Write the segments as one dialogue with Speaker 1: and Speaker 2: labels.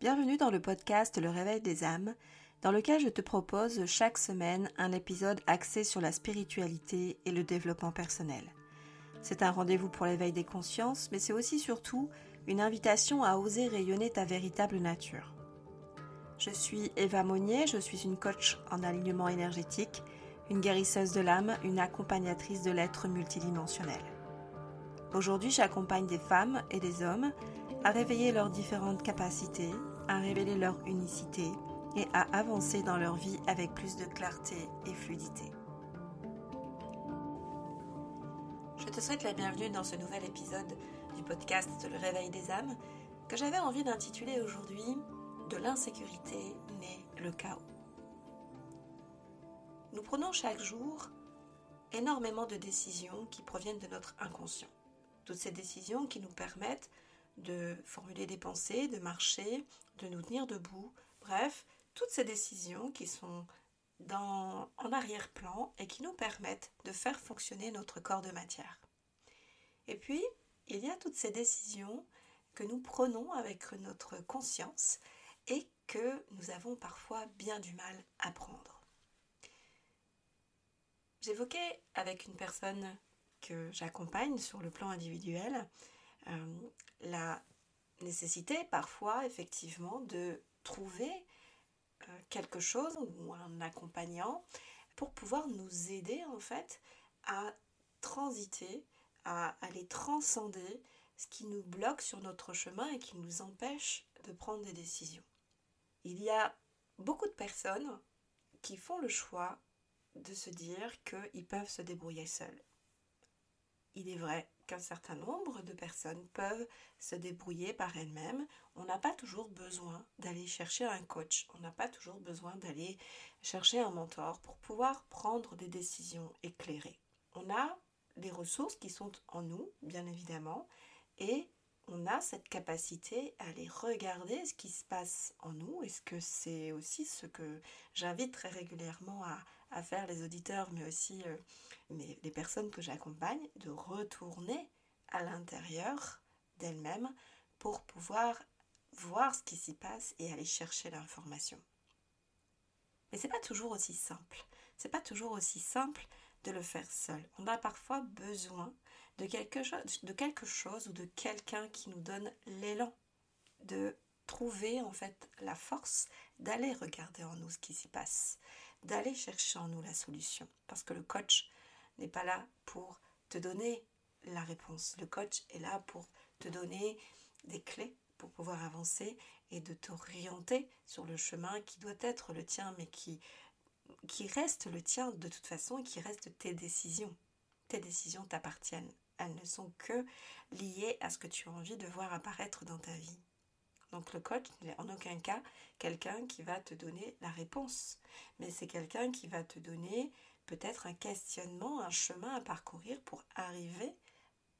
Speaker 1: Bienvenue dans le podcast Le Réveil des âmes, dans lequel je te propose chaque semaine un épisode axé sur la spiritualité et le développement personnel. C'est un rendez-vous pour l'éveil des consciences, mais c'est aussi surtout une invitation à oser rayonner ta véritable nature. Je suis Eva Monnier, je suis une coach en alignement énergétique, une guérisseuse de l'âme, une accompagnatrice de l'être multidimensionnel. Aujourd'hui, j'accompagne des femmes et des hommes à réveiller leurs différentes capacités, à révéler leur unicité et à avancer dans leur vie avec plus de clarté et fluidité. Je te souhaite la bienvenue dans ce nouvel épisode du podcast Le Réveil des âmes que j'avais envie d'intituler aujourd'hui De l'insécurité naît le chaos. Nous prenons chaque jour énormément de décisions qui proviennent de notre inconscient. Toutes ces décisions qui nous permettent de formuler des pensées, de marcher, de nous tenir debout, bref, toutes ces décisions qui sont en arrière-plan et qui nous permettent de faire fonctionner notre corps de matière. Et puis, il y a toutes ces décisions que nous prenons avec notre conscience et que nous avons parfois bien du mal à prendre. J'évoquais avec une personne que j'accompagne sur le plan individuel la nécessité parfois effectivement de trouver euh, quelque chose ou un accompagnant pour pouvoir nous aider en fait à transiter, à aller transcender ce qui nous bloque sur notre chemin et qui nous empêche de prendre des décisions. Il y a beaucoup de personnes qui font le choix de se dire qu'ils peuvent se débrouiller seuls. Il est vrai qu'un certain nombre de personnes peuvent se débrouiller par elles-mêmes. On n'a pas toujours besoin d'aller chercher un coach, on n'a pas toujours besoin d'aller chercher un mentor pour pouvoir prendre des décisions éclairées. On a des ressources qui sont en nous, bien évidemment, et on a cette capacité à aller regarder ce qui se passe en nous. Est-ce que c'est aussi ce que j'invite très régulièrement à, à faire les auditeurs, mais aussi euh, les personnes que j'accompagne, de retourner à l'intérieur d'elles-mêmes pour pouvoir voir ce qui s'y passe et aller chercher l'information. Mais c'est pas toujours aussi simple. C'est pas toujours aussi simple de le faire seul. On a parfois besoin de quelque, chose, de quelque chose ou de quelqu'un qui nous donne l'élan de trouver en fait la force d'aller regarder en nous ce qui s'y passe, d'aller chercher en nous la solution. Parce que le coach n'est pas là pour te donner la réponse. Le coach est là pour te donner des clés pour pouvoir avancer et de t'orienter sur le chemin qui doit être le tien, mais qui, qui reste le tien de toute façon et qui reste tes décisions. Tes décisions t'appartiennent. Elles ne sont que liées à ce que tu as envie de voir apparaître dans ta vie. Donc le coach n'est en aucun cas quelqu'un qui va te donner la réponse, mais c'est quelqu'un qui va te donner peut-être un questionnement, un chemin à parcourir pour arriver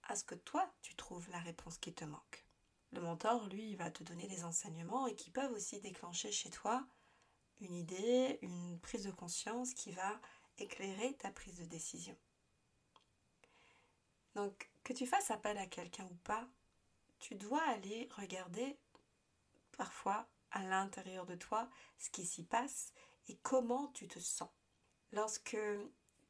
Speaker 1: à ce que toi, tu trouves la réponse qui te manque. Le mentor, lui, il va te donner des enseignements et qui peuvent aussi déclencher chez toi une idée, une prise de conscience qui va éclairer ta prise de décision. Donc, que tu fasses appel à quelqu'un ou pas, tu dois aller regarder parfois à l'intérieur de toi ce qui s'y passe et comment tu te sens. Lorsque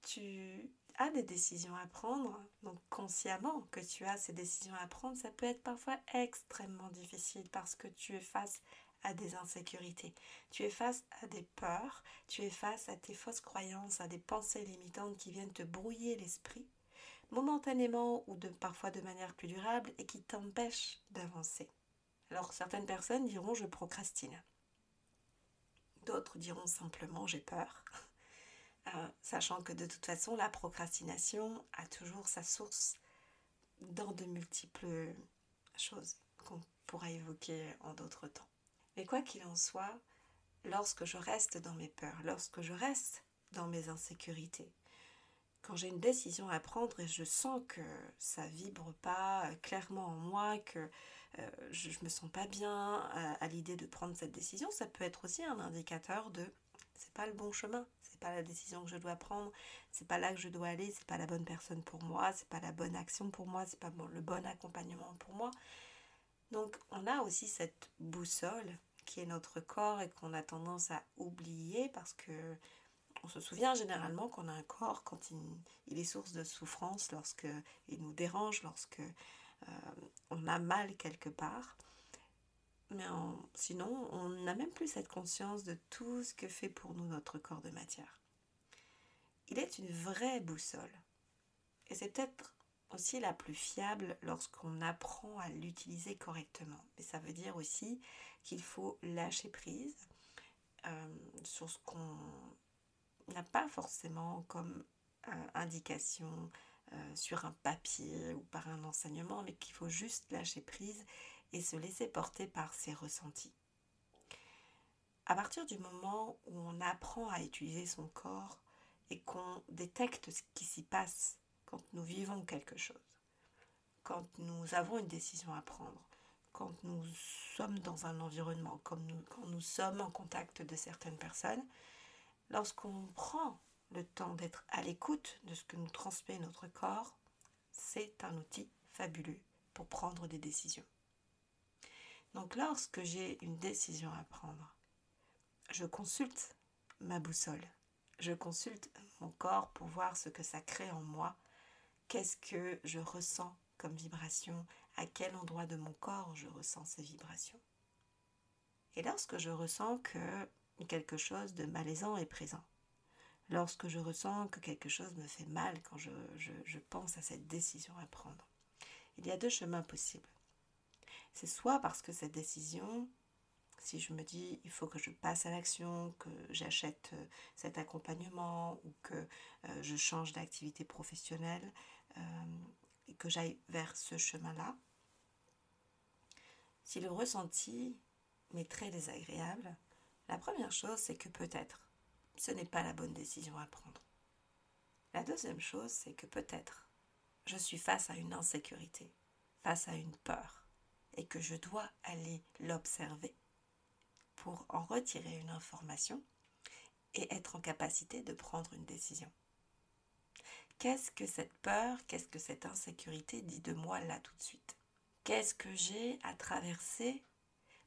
Speaker 1: tu as des décisions à prendre, donc consciemment que tu as ces décisions à prendre, ça peut être parfois extrêmement difficile parce que tu es face à des insécurités, tu es face à des peurs, tu es face à tes fausses croyances, à des pensées limitantes qui viennent te brouiller l'esprit momentanément ou de parfois de manière plus durable et qui t'empêchent d'avancer. Alors certaines personnes diront je procrastine. D'autres diront simplement j'ai peur. Euh, sachant que de toute façon la procrastination a toujours sa source dans de multiples choses qu'on pourra évoquer en d'autres temps. Mais quoi qu'il en soit, lorsque je reste dans mes peurs, lorsque je reste dans mes insécurités, quand j'ai une décision à prendre et je sens que ça vibre pas euh, clairement en moi, que euh, je, me sens pas bien à, l'idée de prendre cette décision, ça peut être aussi un indicateur de c'est pas le bon chemin, c'est pas la décision que je dois prendre, c'est pas là que je dois aller, c'est pas la bonne personne pour moi, c'est pas la bonne action pour moi, c'est pas le bon accompagnement pour moi. Donc on a aussi cette boussole qui est notre corps et qu'on a tendance à oublier parce que on se souvient généralement qu'on a un corps quand il, est source de souffrance, lorsque il nous dérange, lorsque euh, on a mal quelque part. Mais sinon, on n'a même plus cette conscience de tout ce que fait pour nous notre corps de matière. Il est une vraie boussole. Et c'est peut-être aussi la plus fiable lorsqu'on apprend à l'utiliser correctement. Mais ça veut dire aussi qu'il faut lâcher prise euh, sur ce qu'on n'a pas forcément comme euh, indication euh, sur un papier ou par un enseignement, mais qu'il faut juste lâcher prise et se laisser porter par ses ressentis. À partir du moment où on apprend à utiliser son corps et qu'on détecte ce qui s'y passe quand nous vivons quelque chose, quand nous avons une décision à prendre, quand nous sommes dans un environnement, quand nous, quand nous sommes en contact de certaines personnes, lorsqu'on prend le temps d'être à l'écoute de ce que nous transmet notre corps, c'est un outil fabuleux pour prendre des décisions. Donc lorsque j'ai une décision à prendre, je consulte ma boussole, je consulte mon corps pour voir ce que ça crée en moi, qu'est-ce que je ressens comme vibration, à quel endroit de mon corps je ressens ces vibrations? Et lorsque je ressens que quelque chose de malaisant est présent, lorsque je ressens que quelque chose me fait mal quand je, pense à cette décision à prendre. Il y a deux chemins possibles. C'est soit parce que cette décision, si je me dis il faut que je passe à l'action, que j'achète euh, cet accompagnement ou que euh, je change d'activité professionnelle euh, et que j'aille vers ce chemin-là, si le ressenti m'est très désagréable, la première chose c'est que peut-être ce n'est pas la bonne décision à prendre. La deuxième chose, c'est que peut-être je suis face à une insécurité, face à une peur, et que je dois aller l'observer pour en retirer une information et être en capacité de prendre une décision. Qu'est-ce que cette peur, qu'est-ce que cette insécurité dit de moi là tout de suite? Qu'est-ce que j'ai à traverser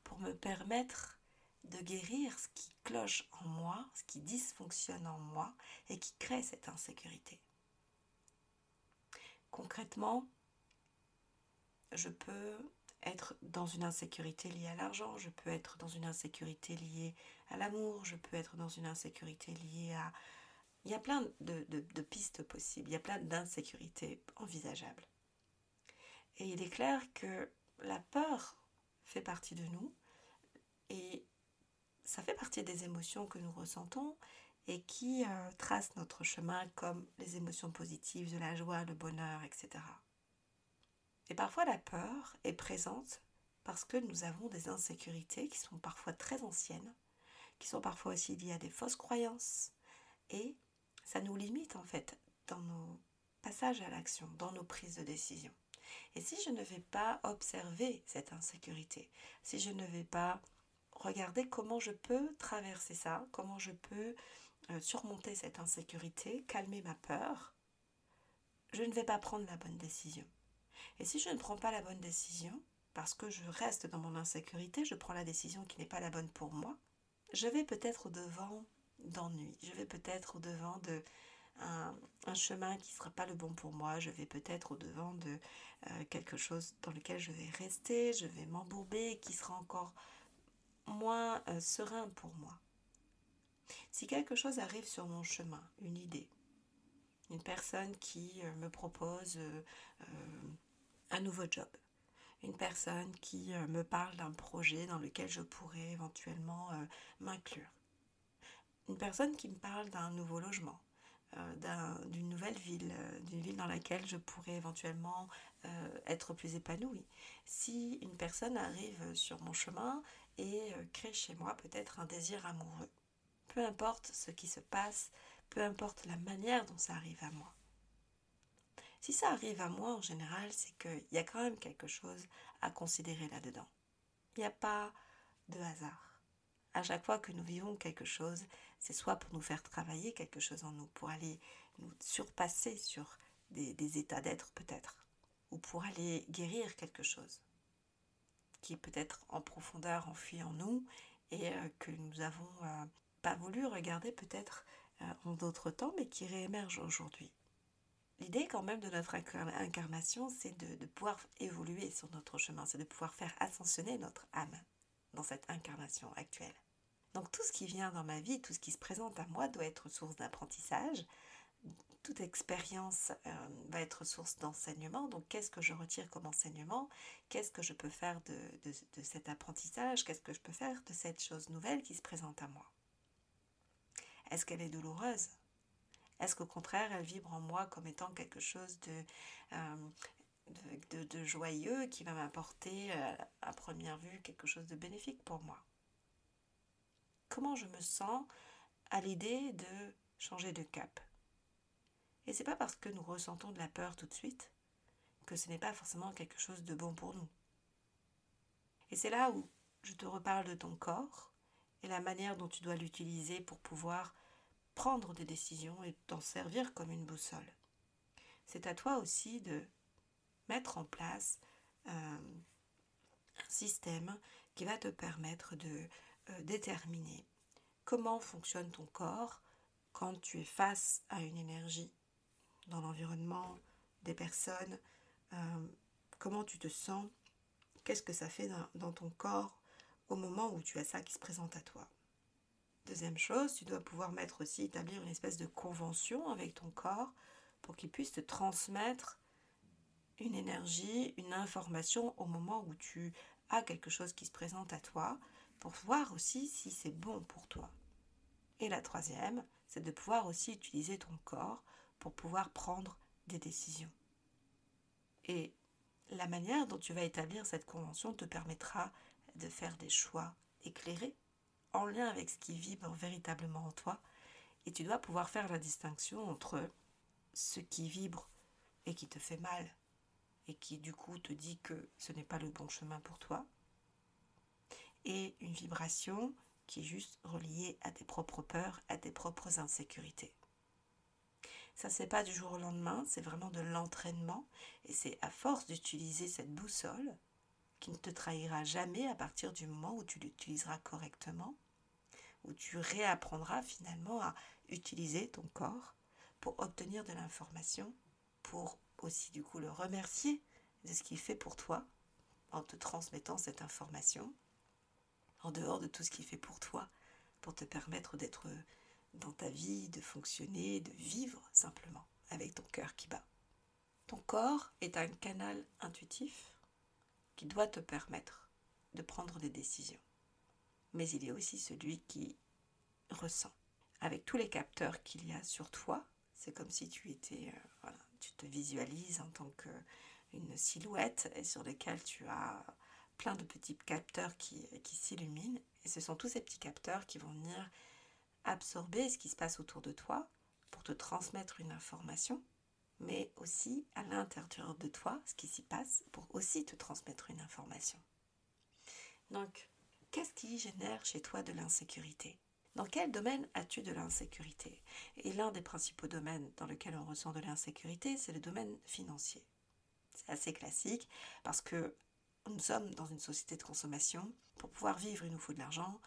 Speaker 1: pour me permettre de guérir ce qui cloche en moi, ce qui dysfonctionne en moi et qui crée cette insécurité. Concrètement, je peux être dans une insécurité liée à l'argent, je peux être dans une insécurité liée à l'amour, je peux être dans une insécurité liée à... Il y a plein de, pistes possibles, il y a plein d'insécurités envisageables. Et il est clair que la peur fait partie de nous et ça fait partie des émotions que nous ressentons et qui euh, tracent notre chemin comme les émotions positives de la joie, le bonheur, etc. Et parfois la peur est présente parce que nous avons des insécurités qui sont parfois très anciennes, qui sont parfois aussi liées à des fausses croyances, et ça nous limite en fait dans nos passages à l'action, dans nos prises de décision. Et si je ne vais pas observer cette insécurité, si je ne vais pas regarder comment je peux traverser ça, comment je peux euh, surmonter cette insécurité, calmer ma peur, je ne vais pas prendre la bonne décision. Et si je ne prends pas la bonne décision, parce que je reste dans mon insécurité, je prends la décision qui n'est pas la bonne pour moi, je vais peut-être au-devant d'ennui, je vais peut-être au-devant de un, chemin qui ne sera pas le bon pour moi, je vais peut-être au-devant de euh, quelque chose dans lequel je vais rester, je vais m'embourber, qui sera encore moins euh, serein pour moi. Si quelque chose arrive sur mon chemin, une idée, une personne qui euh, me propose euh, un nouveau job, une personne qui me parle d'un projet dans lequel je pourrais éventuellement m'inclure, une personne qui me parle d'un nouveau logement, d'une nouvelle ville, d'une ville dans laquelle je pourrais éventuellement être plus épanouie. Si une personne arrive sur mon chemin et euh, crée chez moi peut-être un désir amoureux. Peu importe ce qui se passe, peu importe la manière dont ça arrive à moi. Si ça arrive à moi en général, c'est qu'il y a quand même quelque chose à considérer là-dedans. Il n'y a pas de hasard. À chaque fois que nous vivons quelque chose, c'est soit pour nous faire travailler quelque chose en nous, pour aller nous surpasser sur des, des états d'être peut-être, ou pour aller guérir quelque chose qui peut-être en profondeur enfui en nous et que nous avons pas voulu regarder peut-être en d'autres temps, mais qui réémergent aujourd'hui. L'idée quand même de notre incarnation, c'est de, pouvoir évoluer sur notre chemin, c'est de pouvoir faire ascensionner notre âme dans cette incarnation actuelle. Donc tout ce qui vient dans ma vie, tout ce qui se présente à moi doit être source d'apprentissage. Toute expérience euh, va être source d'enseignement. Donc qu'est-ce que je retire comme enseignement? Qu'est-ce que je peux faire de, cet apprentissage? Qu'est-ce que je peux faire de cette chose nouvelle qui se présente à moi? Est-ce qu'elle est douloureuse? Est-ce qu'au contraire, elle vibre en moi comme étant quelque chose de, euh, joyeux qui va m'apporter euh, à première vue quelque chose de bénéfique pour moi? Comment je me sens à l'idée de changer de cap? Et c'est pas parce que nous ressentons de la peur tout de suite que ce n'est pas forcément quelque chose de bon pour nous. Et c'est là où je te reparle de ton corps et la manière dont tu dois l'utiliser pour pouvoir prendre des décisions et t'en servir comme une boussole. C'est à toi aussi de mettre en place un, un système qui va te permettre de euh, déterminer comment fonctionne ton corps quand tu es face à une énergie dans l'environnement, des personnes, euh, comment tu te sens, qu'est-ce que ça fait dans, ton corps au moment où tu as ça qui se présente à toi. Deuxième chose, tu dois pouvoir mettre aussi, établir une espèce de convention avec ton corps pour qu'il puisse te transmettre une énergie, une information au moment où tu as quelque chose qui se présente à toi, pour voir aussi si c'est bon pour toi. Et la troisième, c'est de pouvoir aussi utiliser ton corps pour pouvoir prendre des décisions. Et la manière dont tu vas établir cette convention te permettra de faire des choix éclairés, en lien avec ce qui vibre véritablement en toi. Et tu dois pouvoir faire la distinction entre ce qui vibre et qui te fait mal, et qui du coup te dit que ce n'est pas le bon chemin pour toi, et une vibration qui est juste reliée à tes propres peurs, à tes propres insécurités. Ça, c'est pas du jour au lendemain, c'est vraiment de l'entraînement. Et c'est à force d'utiliser cette boussole qui ne te trahira jamais à partir du moment où tu l'utiliseras correctement, où tu réapprendras finalement à utiliser ton corps pour obtenir de l'information, pour aussi du coup le remercier de ce qu'il fait pour toi en te transmettant cette information en dehors de tout ce qu'il fait pour toi, pour te permettre d'être de fonctionner, de vivre simplement avec ton cœur qui bat. Ton corps est un canal intuitif qui doit te permettre de prendre des décisions. Mais il est aussi celui qui ressent. Avec tous les capteurs qu'il y a sur toi, c'est comme si tu étais, euh, voilà, tu te visualises en tant qu'une silhouette et sur lesquelles tu as plein de petits capteurs qui, qui s'illuminent. Et ce sont tous ces petits capteurs qui vont venir absorber ce qui se passe autour de toi pour te transmettre une information, mais aussi à l'intérieur de toi, ce qui s'y passe pour aussi te transmettre une information. Donc, qu'est-ce qui génère chez toi de l'insécurité? Dans quel domaine as-tu de l'insécurité? Et l'un des principaux domaines dans lequel on ressent de l'insécurité, c'est le domaine financier. C'est assez classique parce que nous sommes dans une société de consommation. Pour pouvoir vivre, il nous faut de l'argent.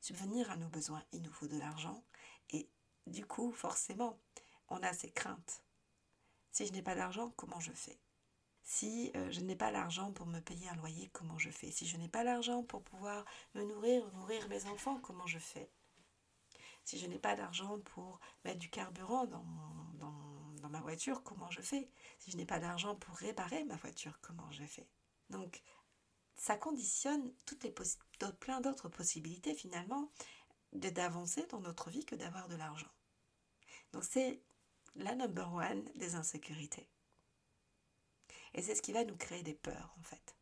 Speaker 1: Subvenir à nos besoins, il nous faut de l'argent. Et du coup, forcément, on a ces craintes. Si je n'ai pas d'argent, comment je fais? Si euh, je n'ai pas l'argent pour me payer un loyer, comment je fais? Si je n'ai pas l'argent pour pouvoir me nourrir, nourrir mes enfants, comment je fais? Si je n'ai pas d'argent pour mettre du carburant dans, dans ma voiture, comment je fais? Si je n'ai pas d'argent pour réparer ma voiture, comment je fais? Donc, ça conditionne toutes les plein d'autres possibilités finalement d'avancer dans notre vie que d'avoir de l'argent. Donc c'est la number one des insécurités. Et c'est ce qui va nous créer des peurs en fait.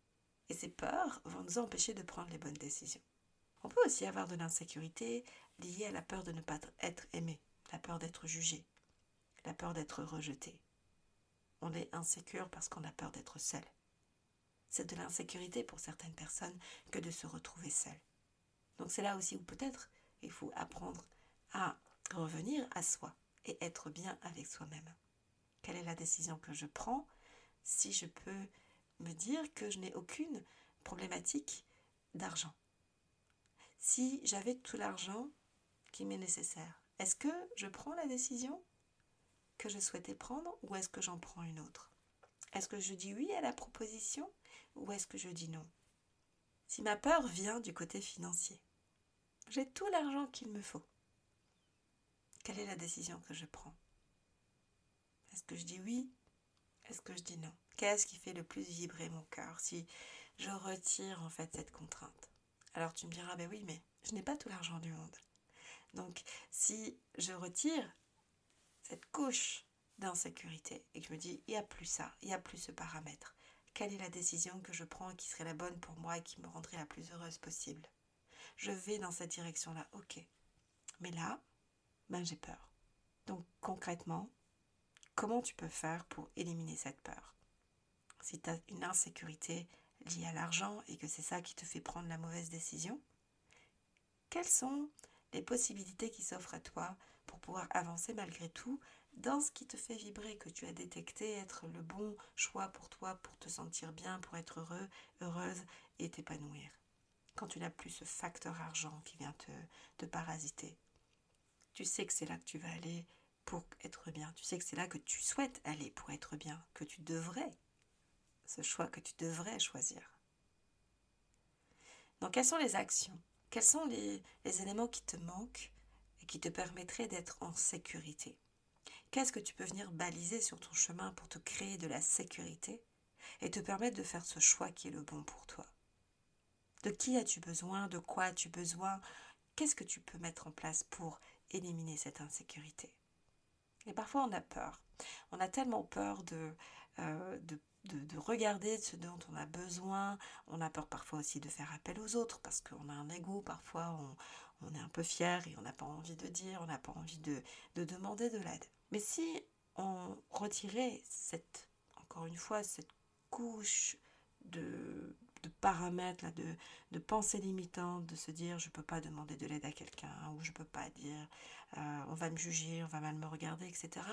Speaker 1: Et ces peurs vont nous empêcher de prendre les bonnes décisions. On peut aussi avoir de l'insécurité liée à la peur de ne pas être aimé, la peur d'être jugé, la peur d'être rejeté. On est insécure parce qu'on a peur d'être seul c'est de l'insécurité pour certaines personnes que de se retrouver seul. Donc c'est là aussi où peut-être il faut apprendre à revenir à soi et être bien avec soi-même. Quelle est la décision que je prends si je peux me dire que je n'ai aucune problématique d'argent? Si j'avais tout l'argent qui m'est nécessaire Est-ce que je prends la décision que je souhaitais prendre ou est-ce que j'en prends une autre? Est-ce que je dis oui à la proposition ou est-ce que je dis non? Si ma peur vient du côté financier, j'ai tout l'argent qu'il me faut. Quelle est la décision que je prends? Est-ce que je dis oui? Est-ce que je dis non? Qu'est-ce qui fait le plus vibrer mon cœur si je retire en fait cette contrainte? Alors tu me diras, ben oui, mais je n'ai pas tout l'argent du monde. Donc si je retire cette couche d'insécurité et que je me dis, il n'y a plus ça, il n'y a plus ce paramètre, quelle est la décision que je prends qui serait la bonne pour moi et qui me rendrait la plus heureuse possible? Je vais dans cette direction-là, ok. Mais là, ben j'ai peur. Donc concrètement, comment tu peux faire pour éliminer cette peur? Si tu as une insécurité liée à l'argent et que c'est ça qui te fait prendre la mauvaise décision, quelles sont les possibilités qui s'offrent à toi pour pouvoir avancer malgré tout dans ce qui te fait vibrer, que tu as détecté être le bon choix pour toi, pour te sentir bien, pour être heureux, heureuse et t'épanouir. Quand tu n'as plus ce facteur argent qui vient te, te parasiter, tu sais que c'est là que tu vas aller pour être bien. Tu sais que c'est là que tu souhaites aller pour être bien, que tu devrais, ce choix que tu devrais choisir. Donc, quelles sont les actions? Quels sont les éléments qui te manquent et qui te permettraient d'être en sécurité? Qu'est-ce que tu peux venir baliser sur ton chemin pour te créer de la sécurité et te permettre de faire ce choix qui est le bon pour toi? De qui as-tu besoin? De quoi as-tu besoin? Qu'est-ce que tu peux mettre en place pour éliminer cette insécurité? Et parfois on a peur. On a tellement peur de, euh, de, de, regarder ce dont on a besoin. On a peur parfois aussi de faire appel aux autres parce qu'on a un ego. Parfois on, est un peu fier et on n'a pas envie de dire, on n'a pas envie de demander de l'aide. Mais si on retirait cette, encore une fois, cette couche de, paramètres, de pensées limitantes, de se dire je ne peux pas demander de l'aide à quelqu'un, ou je ne peux pas dire euh, on va me juger, on va mal me regarder, etc.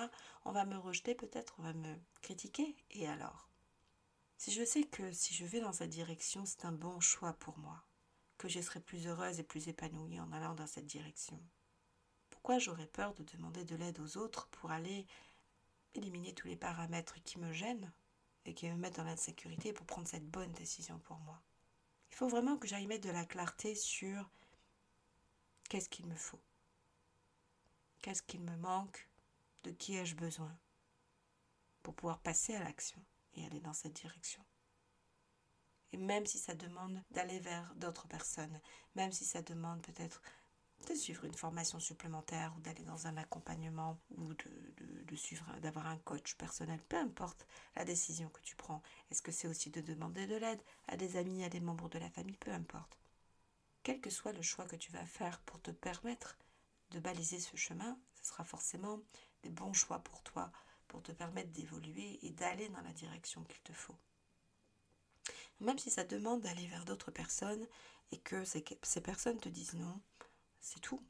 Speaker 1: On va me rejeter peut-être, on va me critiquer, et alors? Si je sais que si je vais dans cette direction, c'est un bon choix pour moi, que je serai plus heureuse et plus épanouie en allant dans cette direction, pourquoi j'aurais peur de demander de l'aide aux autres pour aller éliminer tous les paramètres qui me gênent et qui me mettent dans l'insécurité pour prendre cette bonne décision pour moi. Il faut vraiment que j'aille mettre de la clarté sur qu'est-ce qu'il me faut, qu'est-ce qu'il me manque, de qui ai-je besoin? Pour pouvoir passer à l'action et aller dans cette direction. Et même si ça demande d'aller vers d'autres personnes, même si ça demande peut-être de suivre une formation supplémentaire ou d'aller dans un accompagnement ou de, suivre, d'avoir un coach personnel, peu importe la décision que tu prends. Est-ce que c'est aussi de demander de l'aide à des amis, à des membres de la famille, peu importe. Quel que soit le choix que tu vas faire pour te permettre de baliser ce chemin, ce sera forcément des bons choix pour toi, pour te permettre d'évoluer et d'aller dans la direction qu'il te faut. Même si ça demande d'aller vers d'autres personnes et que ces personnes te disent non, c'est tout.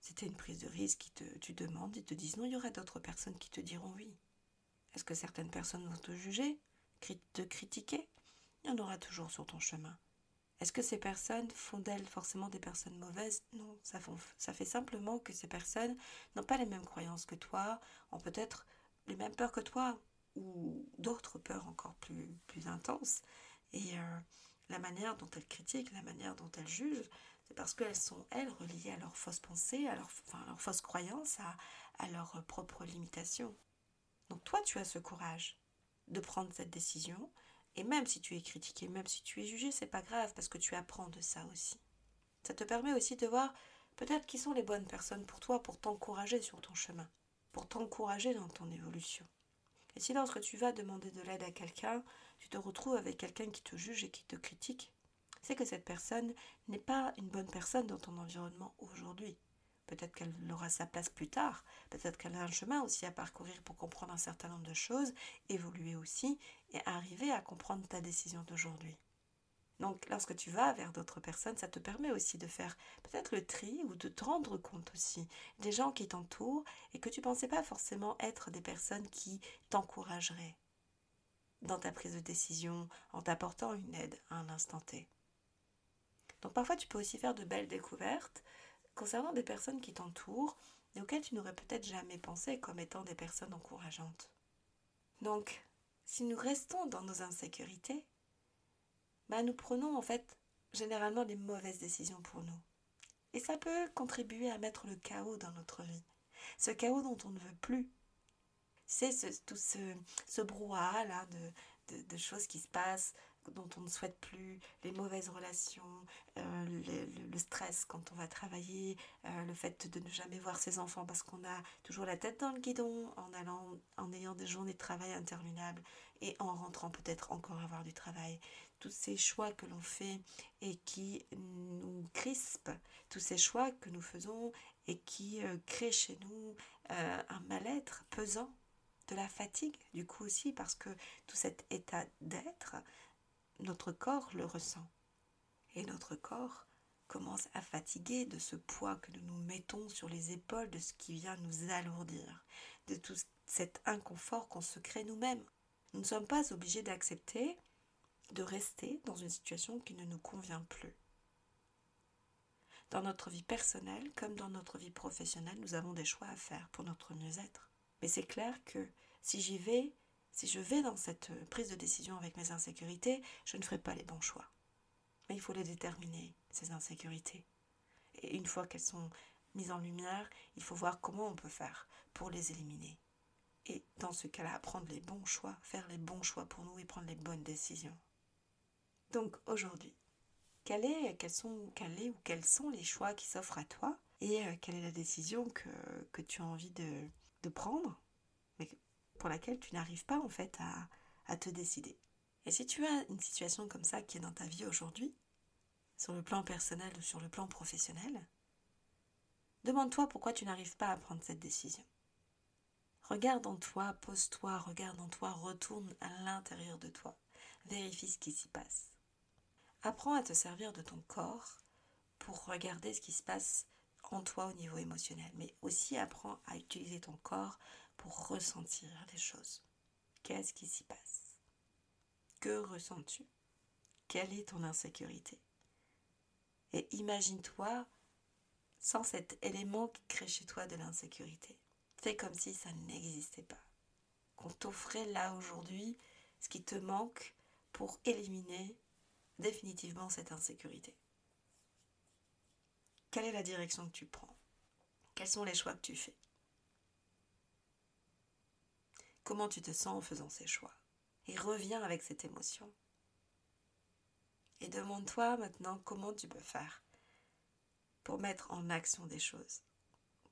Speaker 1: C'était une prise de risque qui te, tu demandes, ils te disent non, il y aura d'autres personnes qui te diront oui. Est-ce que certaines personnes vont te juger, te critiquer? Il y en aura toujours sur ton chemin. Est-ce que ces personnes font d'elles forcément des personnes mauvaises? Non, ça, fait simplement que ces personnes n'ont pas les mêmes croyances que toi, ont peut-être les mêmes peurs que toi, ou d'autres peurs encore plus, plus intenses. Et euh, la manière dont elles critiquent, la manière dont elles jugent, c'est parce qu'elles sont, elles, reliées à leurs fausses pensées, à leurs leur fausses croyances, à, à leurs propres limitations. Donc toi, tu as ce courage de prendre cette décision, et même si tu es critiqué, même si tu es jugé, c'est pas grave, parce que tu apprends de ça aussi. Ça te permet aussi de voir peut-être qui sont les bonnes personnes pour toi, pour t'encourager sur ton chemin, pour t'encourager dans ton évolution. Et si lorsque tu vas demander de l'aide à quelqu'un, tu te retrouves avec quelqu'un qui te juge et qui te critique, c'est que cette personne n'est pas une bonne personne dans ton environnement aujourd'hui. Peut-être qu'elle aura sa place plus tard, peut-être qu'elle a un chemin aussi à parcourir pour comprendre un certain nombre de choses, évoluer aussi et arriver à comprendre ta décision d'aujourd'hui. Donc lorsque tu vas vers d'autres personnes, ça te permet aussi de faire peut-être le tri ou de te rendre compte aussi des gens qui t'entourent et que tu ne pensais pas forcément être des personnes qui t'encourageraient dans ta prise de décision en t'apportant une aide à un instant T. Donc parfois tu peux aussi faire de belles découvertes concernant des personnes qui t'entourent et auxquelles tu n'aurais peut-être jamais pensé comme étant des personnes encourageantes. Donc, si nous restons dans nos insécurités, bah nous prenons en fait généralement des mauvaises décisions pour nous. Et ça peut contribuer à mettre le chaos dans notre vie. Ce chaos dont on ne veut plus. C'est ce, tout ce, brouhaha là de, choses qui se passent, dont on ne souhaite plus, les mauvaises relations, euh, le, stress quand on va travailler, euh, le fait de ne jamais voir ses enfants parce qu'on a toujours la tête dans le guidon en allant, en ayant des journées de travail interminables et en rentrant peut-être encore avoir du travail. Tous ces choix que l'on fait et qui nous crispent, tous ces choix que nous faisons et qui euh, créent chez nous un mal-être pesant de la fatigue du coup aussi parce que tout cet état d'être notre corps le ressent. Et notre corps commence à fatiguer de ce poids que nous nous mettons sur les épaules, de ce qui vient nous alourdir, de tout cet inconfort qu'on se crée nous-mêmes. Nous ne sommes pas obligés d'accepter de rester dans une situation qui ne nous convient plus. Dans notre vie personnelle comme dans notre vie professionnelle, nous avons des choix à faire pour notre mieux-être. Mais c'est clair que si j'y vais si je vais dans cette euh, prise de décision avec mes insécurités, je ne ferai pas les bons choix. Mais il faut les déterminer, ces insécurités. Et une fois qu'elles sont mises en lumière, il faut voir comment on peut faire pour les éliminer. Et dans ce cas-là, prendre les bons choix, faire les bons choix pour nous et prendre les bonnes décisions. Donc aujourd'hui, quel est, quels sont, quel est ou quels sont les choix qui s'offrent à toi et euh, quelle est la décision que, tu as envie de prendre pour laquelle tu n'arrives pas en fait à, te décider. Et si tu as une situation comme ça qui est dans ta vie aujourd'hui, sur le plan personnel ou sur le plan professionnel, demande-toi pourquoi tu n'arrives pas à prendre cette décision. Regarde en toi, pose-toi, regarde en toi, retourne à l'intérieur de toi, vérifie ce qui s'y passe. Apprends à te servir de ton corps pour regarder ce qui se passe en toi au niveau émotionnel, mais aussi apprends à utiliser ton corps pour ressentir les choses. Qu'est-ce qui s'y passe? Que ressens-tu? Quelle est ton insécurité? Et imagine-toi sans cet élément qui crée chez toi de l'insécurité. Fais comme si ça n'existait pas. Qu'on t'offrait là aujourd'hui ce qui te manque pour éliminer définitivement cette insécurité. Quelle est la direction que tu prends? Quels sont les choix que tu fais? Comment tu te sens en faisant ces choix. Et reviens avec cette émotion. Et demande-toi maintenant comment tu peux faire pour mettre en action des choses,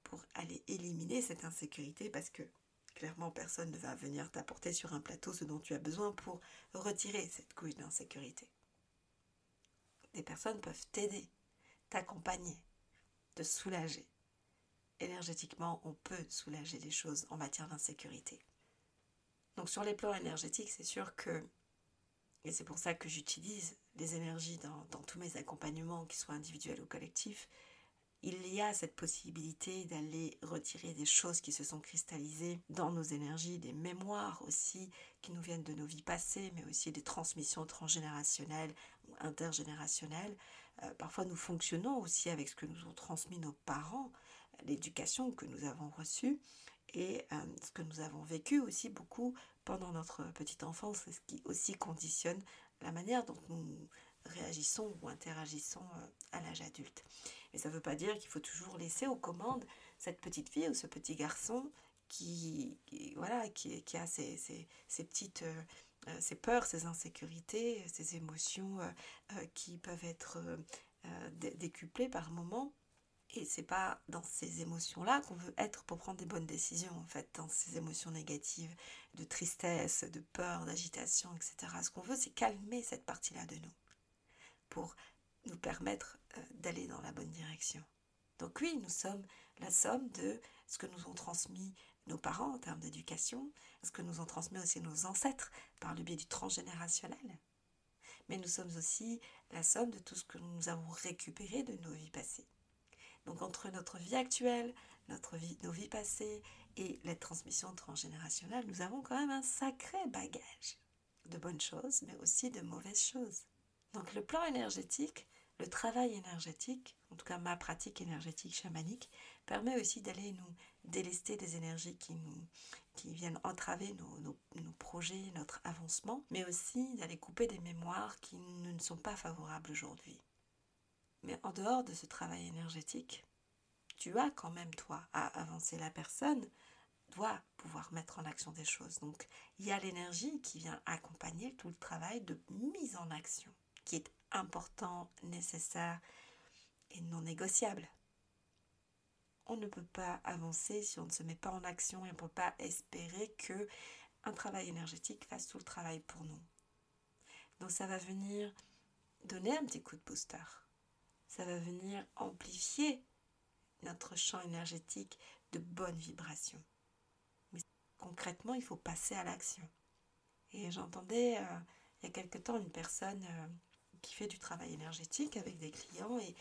Speaker 1: pour aller éliminer cette insécurité, parce que clairement personne ne va venir t'apporter sur un plateau ce dont tu as besoin pour retirer cette couche d'insécurité. Des personnes peuvent t'aider, t'accompagner, te soulager. Énergétiquement, on peut soulager les choses en matière d'insécurité. Donc sur les plans énergétiques, c'est sûr que, et c'est pour ça que j'utilise les énergies dans, tous mes accompagnements, qu'ils soient individuels ou collectifs, il y a cette possibilité d'aller retirer des choses qui se sont cristallisées dans nos énergies, des mémoires aussi qui nous viennent de nos vies passées, mais aussi des transmissions transgénérationnelles ou intergénérationnelles. Euh, parfois nous fonctionnons aussi avec ce que nous ont transmis nos parents, l'éducation que nous avons reçue et euh, ce que nous avons vécu aussi beaucoup pendant notre petite enfance, ce qui aussi conditionne la manière dont nous réagissons ou interagissons euh, à l'âge adulte. Mais ça ne veut pas dire qu'il faut toujours laisser aux commandes cette petite fille ou ce petit garçon qui, voilà, qui, a ses, petites... Euh, ses peurs, ses insécurités, ses émotions qui peuvent être décuplées par moments et c'est pas dans ces émotions-là qu'on veut être pour prendre des bonnes décisions, en fait, dans ces émotions négatives, de tristesse, de peur, d'agitation, etc. Ce qu'on veut, c'est calmer cette partie-là de nous, pour nous permettre euh, d'aller dans la bonne direction. Donc oui, nous sommes la somme de ce que nous ont transmis nos parents en termes d'éducation, ce que nous ont transmis aussi nos ancêtres par le biais du transgénérationnel. Mais nous sommes aussi la somme de tout ce que nous avons récupéré de nos vies passées. Donc entre notre vie actuelle, notre vie, nos vies passées et la transmission transgénérationnelle, nous avons quand même un sacré bagage de bonnes choses, mais aussi de mauvaises choses. Donc le plan énergétique le travail énergétique, en tout cas ma pratique énergétique chamanique, permet aussi d'aller nous délester des énergies qui, nous, qui viennent entraver nos, nos, projets, notre avancement, mais aussi d'aller couper des mémoires qui ne sont pas favorables aujourd'hui. Mais en dehors de ce travail énergétique, tu as quand même, toi, à avancer. La personne doit pouvoir mettre en action des choses. Donc, il y a l'énergie qui vient accompagner tout le travail de mise en action, qui est important, nécessaire et non négociable. On ne peut pas avancer si on ne se met pas en action et on ne peut pas espérer que un travail énergétique fasse tout le travail pour nous. Donc ça va venir donner un petit coup de booster. Ça va venir amplifier notre champ énergétique de bonnes vibrations. Mais concrètement, il faut passer à l'action. Et j'entendais euh, il y a quelque temps une personne euh, qui fait du travail énergétique avec des clients et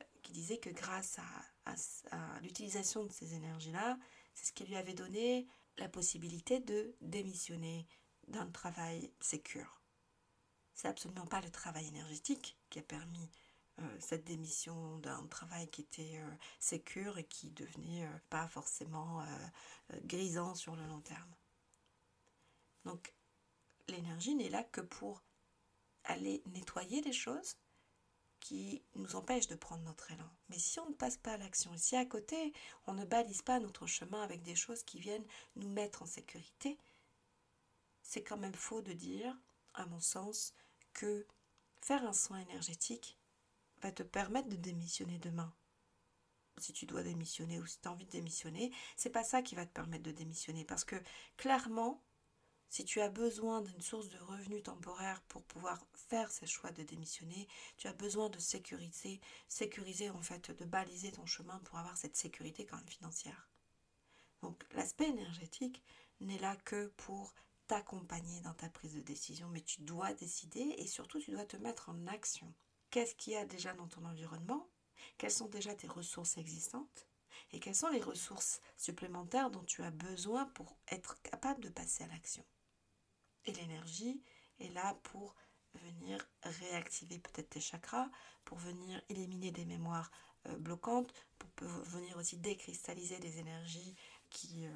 Speaker 1: euh, qui disait que grâce à, l'utilisation de ces énergies-là, c'est ce qui lui avait donné la possibilité de démissionner d'un travail sécure. C'est absolument pas le travail énergétique qui a permis cette démission d'un travail qui était euh, sécure et qui devenait pas forcément grisant sur le long terme. Donc l'énergie n'est là que pour aller nettoyer les choses qui nous empêchent de prendre notre élan. Mais si on ne passe pas à l'action, si à côté on ne balise pas notre chemin avec des choses qui viennent nous mettre en sécurité, c'est quand même faux de dire, à mon sens, que faire un soin énergétique va te permettre de démissionner demain. Si tu dois démissionner ou si tu as envie de démissionner, c'est pas ça qui va te permettre de démissionner parce que clairement, si tu as besoin d'une source de revenus temporaire pour pouvoir faire ce choix de démissionner, tu as besoin de sécuriser, sécuriser en fait, de baliser ton chemin pour avoir cette sécurité quand même financière. Donc l'aspect énergétique n'est là que pour t'accompagner dans ta prise de décision, mais tu dois décider et surtout tu dois te mettre en action. Qu'est-ce qu'il y a déjà dans ton environnement? Quelles sont déjà tes ressources existantes? Et quelles sont les ressources supplémentaires dont tu as besoin pour être capable de passer à l'action? Et l'énergie est là pour venir réactiver peut-être tes chakras, pour venir éliminer des mémoires euh, bloquantes, pour venir aussi décristalliser des énergies qui, euh,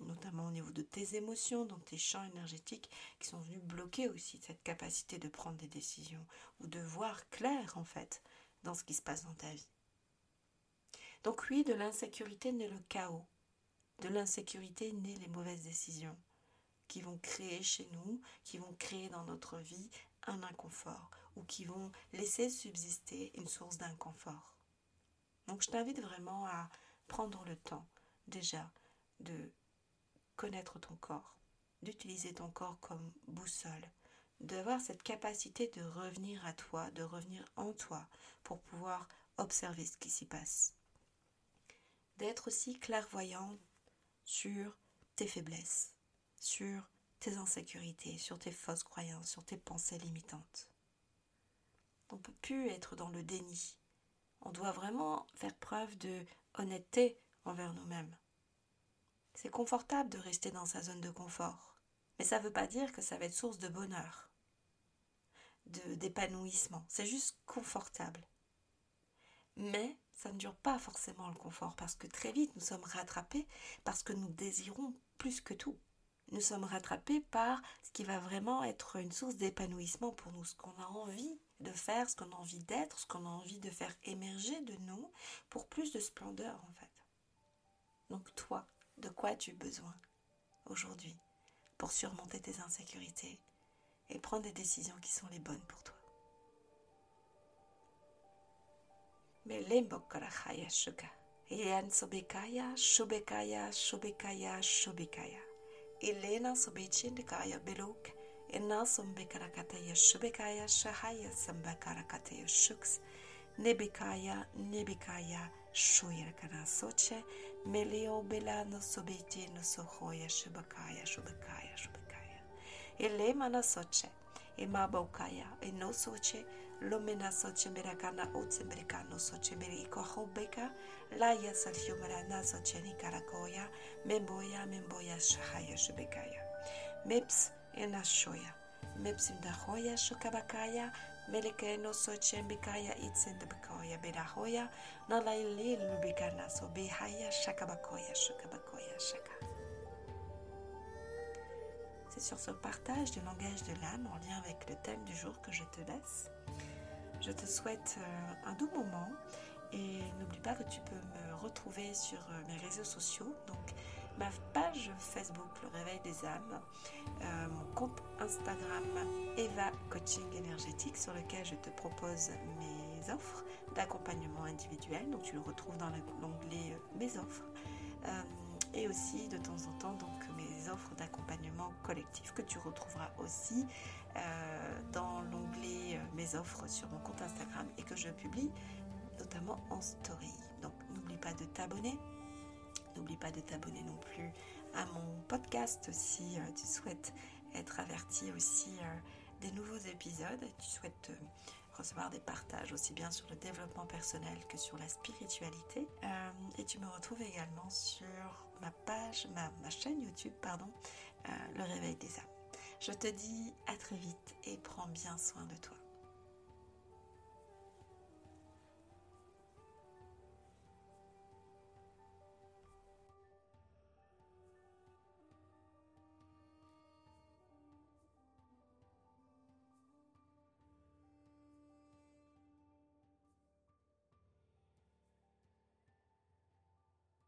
Speaker 1: notamment au niveau de tes émotions, dans tes champs énergétiques, qui sont venus bloquer aussi cette capacité de prendre des décisions ou de voir clair en fait dans ce qui se passe dans ta vie. Donc oui, de l'insécurité naît le chaos, de l'insécurité naît les mauvaises décisions qui vont créer chez nous, qui vont créer dans notre vie un inconfort ou qui vont laisser subsister une source d'inconfort. Donc je t'invite vraiment à prendre le temps déjà de connaître ton corps, d'utiliser ton corps comme boussole, d'avoir cette capacité de revenir à toi, de revenir en toi pour pouvoir observer ce qui s'y passe. D'être aussi clairvoyant sur tes faiblesses, sur tes insécurités, sur tes fausses croyances, sur tes pensées limitantes. On ne peut plus être dans le déni. On doit vraiment faire preuve de honnêteté envers nous-mêmes. C'est confortable de rester dans sa zone de confort, mais ça ne veut pas dire que ça va être source de bonheur, de d'épanouissement. C'est juste confortable. Mais ça ne dure pas forcément le confort parce que très vite nous sommes rattrapés parce que nous désirons plus que tout nous sommes rattrapés par ce qui va vraiment être une source d'épanouissement pour nous, ce qu'on a envie de faire, ce qu'on a envie d'être, ce qu'on a envie de faire émerger de nous pour plus de splendeur en fait. Donc toi, de quoi as-tu besoin aujourd'hui pour surmonter tes insécurités et prendre des décisions qui sont les bonnes pour toi? meleu belano sobetino sohoja šebakaja šebakaja šebakaja. Elema na soče, ima baukaja, eno soče, lomena soče merakana oce merikano soče meriko hobeka, laja salhjumra na soče nikarakoja, memboja memboja šahaja šebekaja. Meps ena šoja. Mepsim da hoja šokabakaja, Behaya shaka. C'est sur ce partage du langage de l'âme en lien avec le thème du jour que je te laisse. Je te souhaite euh, un doux moment et n'oublie pas que tu peux me retrouver sur euh, mes réseaux sociaux. Ma page Facebook Le Réveil des âmes, euh, mon compte Instagram Eva Coaching Énergétique sur lequel je te propose mes offres d'accompagnement individuel. Donc tu le retrouves dans l'onglet Mes offres. et aussi de temps en temps mes offres d'accompagnement collectif que tu retrouveras aussi dans l'onglet Mes offres sur mon compte Instagram et que je publie notamment en story. Donc n'oublie pas de t'abonner. N'oublie pas de t'abonner non plus à mon podcast si euh, tu souhaites être averti aussi euh, des nouveaux épisodes. Tu souhaites euh, recevoir des partages aussi bien sur le développement personnel que sur la spiritualité. et tu me retrouves également sur ma page, ma, ma chaîne YouTube, pardon, Le Réveil des âmes. Je te dis à très vite et prends bien soin de toi.